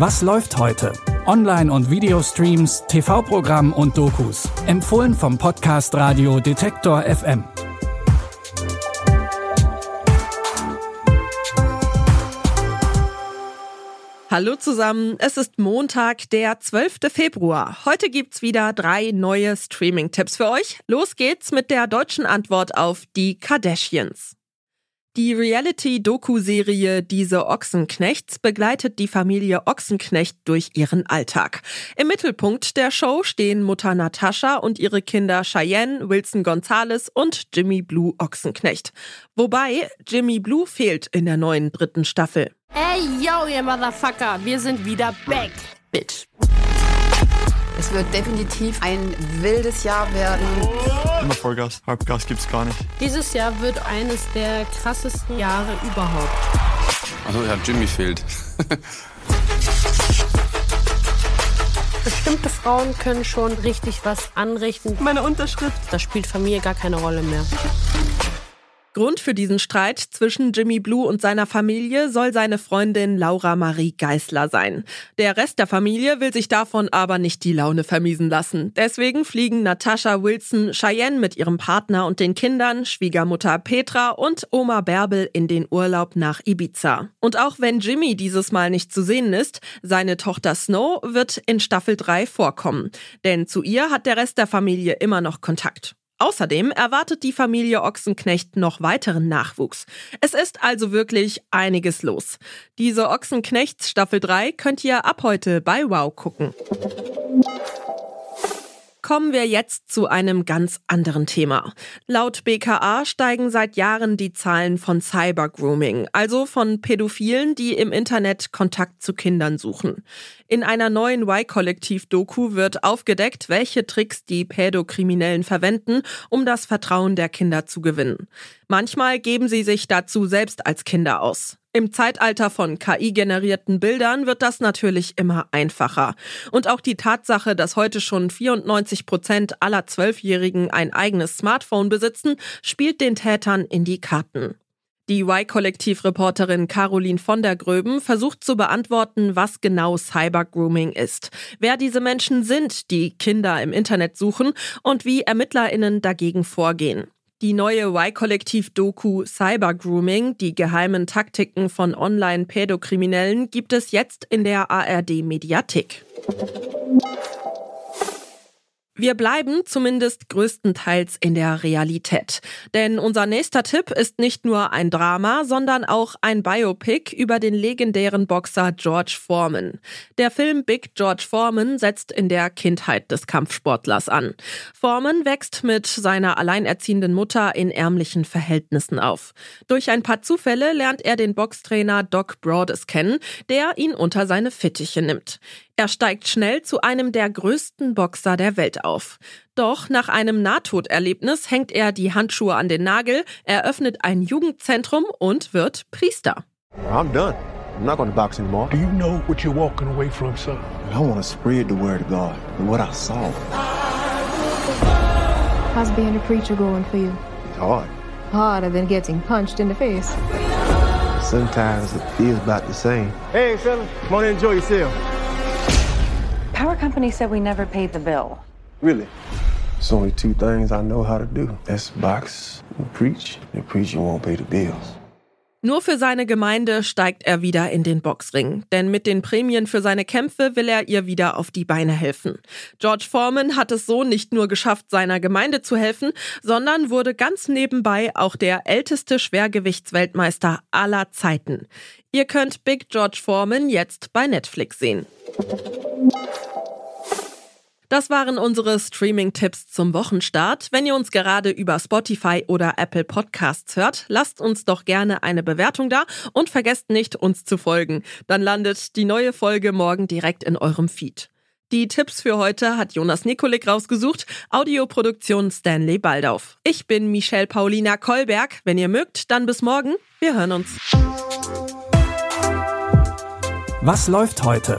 Was läuft heute? Online- und Videostreams, TV-Programm und Dokus. Empfohlen vom Podcast Radio Detektor FM. Hallo zusammen, es ist Montag, der 12. Februar. Heute gibt's wieder drei neue Streaming-Tipps für euch. Los geht's mit der deutschen Antwort auf die Kardashians. Die Reality-Doku-Serie Diese Ochsenknechts begleitet die Familie Ochsenknecht durch ihren Alltag. Im Mittelpunkt der Show stehen Mutter Natascha und ihre Kinder Cheyenne, Wilson Gonzales und Jimmy Blue Ochsenknecht. Wobei Jimmy Blue fehlt in der neuen dritten Staffel. Ey, yo, ihr Motherfucker, wir sind wieder back, bitch. Es wird definitiv ein wildes Jahr werden. Immer Vollgas, Halbgas gibt's gar nicht. Dieses Jahr wird eines der krassesten Jahre überhaupt. Also ja, Jimmy fehlt. Bestimmte Frauen können schon richtig was anrichten. Meine Unterschrift. Da spielt Familie gar keine Rolle mehr. Grund für diesen Streit zwischen Jimmy Blue und seiner Familie soll seine Freundin Laura Marie Geißler sein. Der Rest der Familie will sich davon aber nicht die Laune vermiesen lassen. Deswegen fliegen Natascha Wilson, Cheyenne mit ihrem Partner und den Kindern, Schwiegermutter Petra und Oma Bärbel in den Urlaub nach Ibiza. Und auch wenn Jimmy dieses Mal nicht zu sehen ist, seine Tochter Snow wird in Staffel 3 vorkommen. Denn zu ihr hat der Rest der Familie immer noch Kontakt. Außerdem erwartet die Familie Ochsenknecht noch weiteren Nachwuchs. Es ist also wirklich einiges los. Diese Ochsenknechts Staffel 3 könnt ihr ab heute bei Wow gucken. Kommen wir jetzt zu einem ganz anderen Thema. Laut BKA steigen seit Jahren die Zahlen von Cybergrooming, also von Pädophilen, die im Internet Kontakt zu Kindern suchen. In einer neuen Y-Kollektiv-Doku wird aufgedeckt, welche Tricks die Pädokriminellen verwenden, um das Vertrauen der Kinder zu gewinnen. Manchmal geben sie sich dazu selbst als Kinder aus. Im Zeitalter von KI-generierten Bildern wird das natürlich immer einfacher. Und auch die Tatsache, dass heute schon 94 Prozent aller Zwölfjährigen ein eigenes Smartphone besitzen, spielt den Tätern in die Karten. Die Y-Kollektiv-Reporterin Caroline von der Gröben versucht zu beantworten, was genau Cybergrooming ist, wer diese Menschen sind, die Kinder im Internet suchen und wie ErmittlerInnen dagegen vorgehen. Die neue Y-Kollektiv-Doku Cybergrooming, die geheimen Taktiken von Online-Pädokriminellen, gibt es jetzt in der ARD-Mediathek. Wir bleiben zumindest größtenteils in der Realität. Denn unser nächster Tipp ist nicht nur ein Drama, sondern auch ein Biopic über den legendären Boxer George Foreman. Der Film Big George Foreman setzt in der Kindheit des Kampfsportlers an. Foreman wächst mit seiner alleinerziehenden Mutter in ärmlichen Verhältnissen auf. Durch ein paar Zufälle lernt er den Boxtrainer Doc Broadus kennen, der ihn unter seine Fittiche nimmt. Er steigt schnell zu einem der größten Boxer der Welt auf. Doch nach einem Nahtoderlebnis hängt er die Handschuhe an den Nagel, eröffnet ein Jugendzentrum und wird Priester. I'm done. I'm not going to box anymore. Do you know what you're walking away from, son? I want to spread the word of God and what I saw. How's being a preacher going for you? It's hard. Harder than getting punched in the face. Sometimes it feels about the same. Hey, fella, come on and enjoy yourself. Power company said we never paid the bill. Really? There's only two things I know how to do. That's box and preach. The preaching won't pay the bills. Nur für seine Gemeinde steigt er wieder in den Boxring, denn mit den Prämien für seine Kämpfe will er ihr wieder auf die Beine helfen. George Foreman hat es so nicht nur geschafft, seiner Gemeinde zu helfen, sondern wurde ganz nebenbei auch der älteste Schwergewichtsweltmeister aller Zeiten. Ihr könnt Big George Foreman jetzt bei Netflix sehen. Das waren unsere Streaming-Tipps zum Wochenstart. Wenn ihr uns gerade über Spotify oder Apple Podcasts hört, lasst uns doch gerne eine Bewertung da und vergesst nicht, uns zu folgen. Dann landet die neue Folge morgen direkt in eurem Feed. Die Tipps für heute hat Jonas Nikolik rausgesucht, Audioproduktion Stanley Baldauf. Ich bin Michelle Paulina Kolberg. Wenn ihr mögt, dann bis morgen. Wir hören uns. Was läuft heute?